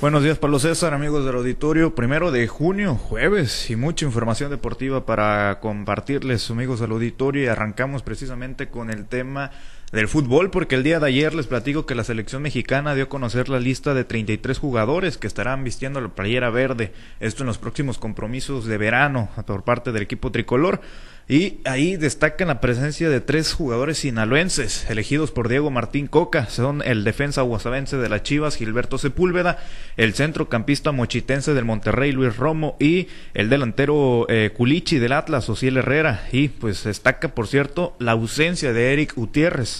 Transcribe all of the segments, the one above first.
Buenos días, Pablo César, amigos del auditorio. Primero de junio, jueves, y mucha información deportiva para compartirles, amigos del auditorio. Y arrancamos precisamente con el tema del fútbol, porque el día de ayer les platico que la selección mexicana dio a conocer la lista de 33 jugadores que estarán vistiendo la playera verde. Esto en los próximos compromisos de verano por parte del equipo tricolor. Y ahí destacan la presencia de tres jugadores sinaloenses, elegidos por Diego Martín Coca. Son el defensa guasavense de las Chivas, Gilberto Sepúlveda, el centrocampista mochitense del Monterrey, Luis Romo, y el delantero eh, Culichi del Atlas, Ociel Herrera. Y pues destaca, por cierto, la ausencia de Eric Gutiérrez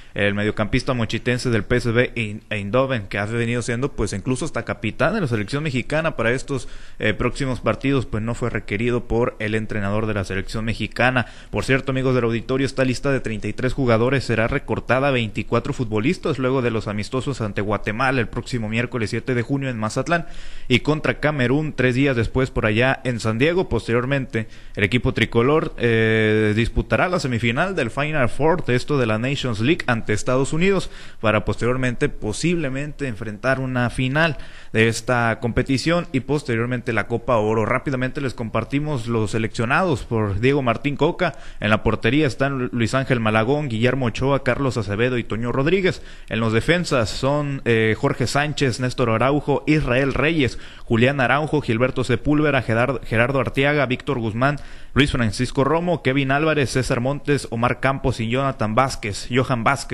el mediocampista mochitense del PSV Eindhoven, que ha venido siendo pues incluso hasta capitán de la selección mexicana para estos eh, próximos partidos, pues no fue requerido por el entrenador de la selección mexicana. Por cierto, amigos del auditorio, esta lista de 33 jugadores será recortada a 24 futbolistas luego de los amistosos ante Guatemala el próximo miércoles 7 de junio en Mazatlán y contra Camerún tres días después por allá en San Diego. Posteriormente, el equipo tricolor eh, disputará la semifinal del Final Four, esto de la Nations League Estados Unidos para posteriormente posiblemente enfrentar una final de esta competición y posteriormente la Copa Oro. Rápidamente les compartimos los seleccionados por Diego Martín Coca. En la portería están Luis Ángel Malagón, Guillermo Ochoa, Carlos Acevedo y Toño Rodríguez. En los defensas son eh, Jorge Sánchez, Néstor Araujo, Israel Reyes, Julián Araujo, Gilberto Sepúlveda, Gerardo Arteaga, Víctor Guzmán, Luis Francisco Romo, Kevin Álvarez, César Montes, Omar Campos y Jonathan Vázquez, Johan Vázquez.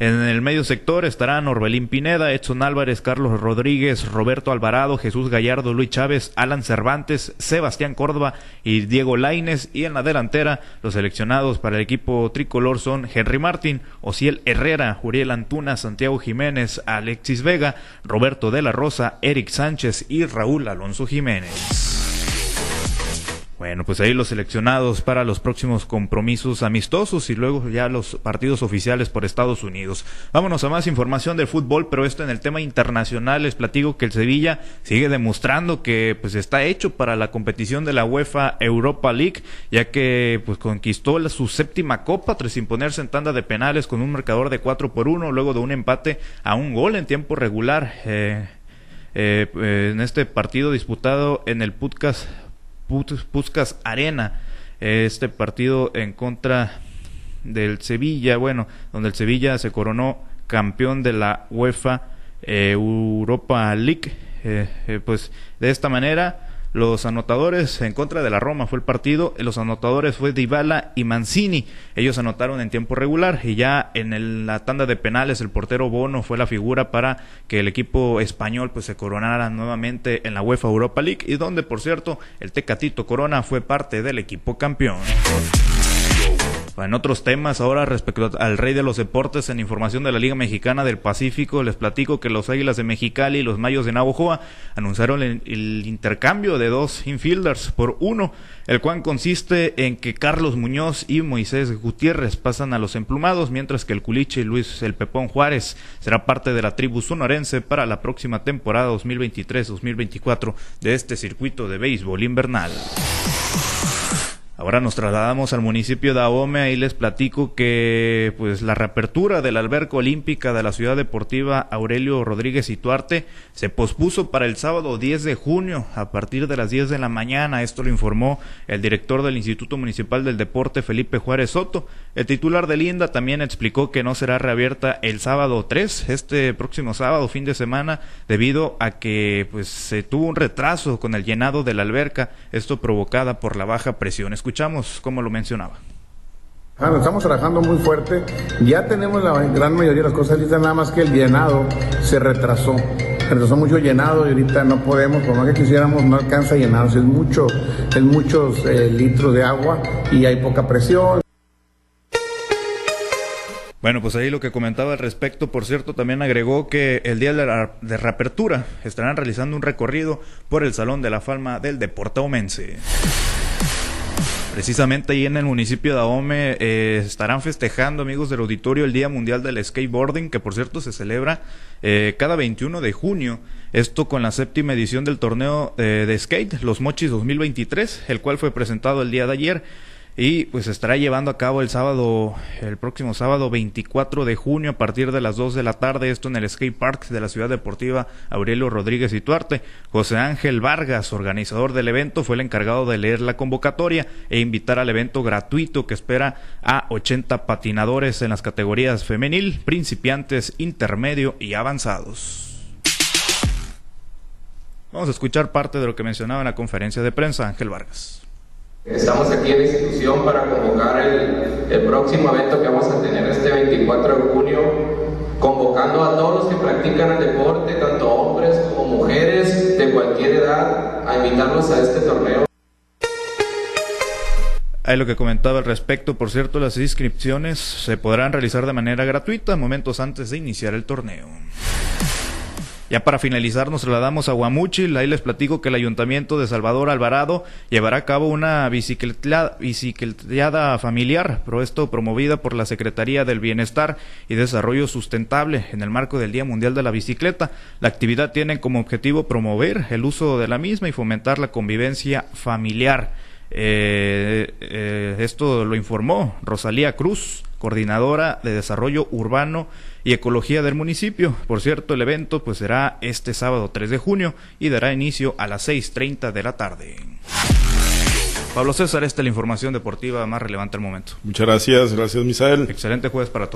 En el medio sector estarán Orbelín Pineda, Edson Álvarez, Carlos Rodríguez, Roberto Alvarado, Jesús Gallardo, Luis Chávez, Alan Cervantes, Sebastián Córdoba y Diego Laines. Y en la delantera, los seleccionados para el equipo tricolor son Henry Martín, Ociel Herrera, Uriel Antuna, Santiago Jiménez, Alexis Vega, Roberto de la Rosa, Eric Sánchez y Raúl Alonso Jiménez. Bueno, pues ahí los seleccionados para los próximos compromisos amistosos y luego ya los partidos oficiales por Estados Unidos. Vámonos a más información del fútbol, pero esto en el tema internacional les platico que el Sevilla sigue demostrando que pues está hecho para la competición de la UEFA Europa League, ya que pues conquistó su séptima copa tras imponerse en tanda de penales con un marcador de 4 por 1 luego de un empate a un gol en tiempo regular. Eh, eh, en este partido disputado en el podcast Puscas Arena, este partido en contra del Sevilla, bueno, donde el Sevilla se coronó campeón de la UEFA eh, Europa League, eh, eh, pues de esta manera los anotadores en contra de la Roma fue el partido. Los anotadores fue Dybala y Mancini. Ellos anotaron en tiempo regular y ya en la tanda de penales el portero Bono fue la figura para que el equipo español pues se coronara nuevamente en la UEFA Europa League y donde por cierto el Tecatito Corona fue parte del equipo campeón. En otros temas, ahora respecto al rey de los deportes, en información de la Liga Mexicana del Pacífico, les platico que los Águilas de Mexicali y los Mayos de Navojoa anunciaron el, intercambio de dos infielders por uno, el cual consiste en que Carlos Muñoz y Moisés Gutiérrez pasan a los emplumados, mientras que el culiche Luis El Pepón Juárez será parte de la tribu sonorense para la próxima temporada 2023-2024 de este circuito de béisbol invernal. Ahora nos trasladamos al municipio de Ahome, ahí les platico que pues la reapertura de la alberca olímpica de la ciudad deportiva Aurelio Rodríguez y Tuarte se pospuso para el sábado 10 de junio a partir de las 10 de la mañana. Esto lo informó el director del Instituto Municipal del Deporte Felipe Juárez Soto. El titular de Linda también explicó que no será reabierta el sábado 3, este próximo sábado, fin de semana, debido a que pues se tuvo un retraso con el llenado de la alberca, esto provocada por la baja presión. Escuchamos cómo lo mencionaba. Ah, estamos trabajando muy fuerte. Ya tenemos la gran mayoría de las cosas listas, nada más que el llenado se retrasó. Se retrasó mucho llenado y ahorita no podemos, por más que quisiéramos, no alcanza a llenarse. Es mucho, es muchos eh, litros de agua y hay poca presión. Bueno, pues ahí lo que comentaba al respecto, por cierto, también agregó que el día de, la, de reapertura estarán realizando un recorrido por el Salón de la Fama del Deporte Omense. Precisamente ahí en el municipio de Ahome eh, estarán festejando, amigos del auditorio, el Día Mundial del Skateboarding, que por cierto se celebra eh, cada 21 de junio. Esto con la séptima edición del torneo eh, de skate, los Mochis 2023, el cual fue presentado el día de ayer. Y pues estará llevando a cabo el sábado, el próximo sábado 24 de junio a partir de las 2 de la tarde, esto en el Skate Park de la Ciudad Deportiva Aurelio Rodríguez y Tuarte. José Ángel Vargas, organizador del evento, fue el encargado de leer la convocatoria e invitar al evento gratuito que espera a 80 patinadores en las categorías femenil, principiantes, intermedio y avanzados. Vamos a escuchar parte de lo que mencionaba en la conferencia de prensa Ángel Vargas. Estamos aquí en la institución para convocar el, próximo evento que vamos a tener este 24 de junio, convocando a todos los que practican el deporte, tanto hombres como mujeres de cualquier edad, a invitarlos a este torneo. Hay lo que comentaba al respecto, por cierto, las inscripciones se podrán realizar de manera gratuita momentos antes de iniciar el torneo. Ya para finalizar nos trasladamos a Guamuchil, ahí les platico que el Ayuntamiento de Salvador Alvarado llevará a cabo una bicicleteada familiar, pero esto promovida por la Secretaría del Bienestar y Desarrollo Sustentable en el marco del Día Mundial de la Bicicleta. La actividad tiene como objetivo promover el uso de la misma y fomentar la convivencia familiar. Eh, eh, esto lo informó Rosalía Cruz, coordinadora de Desarrollo Urbano y Ecología del municipio. Por cierto, el evento pues será este sábado 3 de junio y dará inicio a las 6.30 de la tarde. Pablo César, esta es la información deportiva más relevante al momento. Muchas gracias, gracias Misael. Excelente jueves para todos.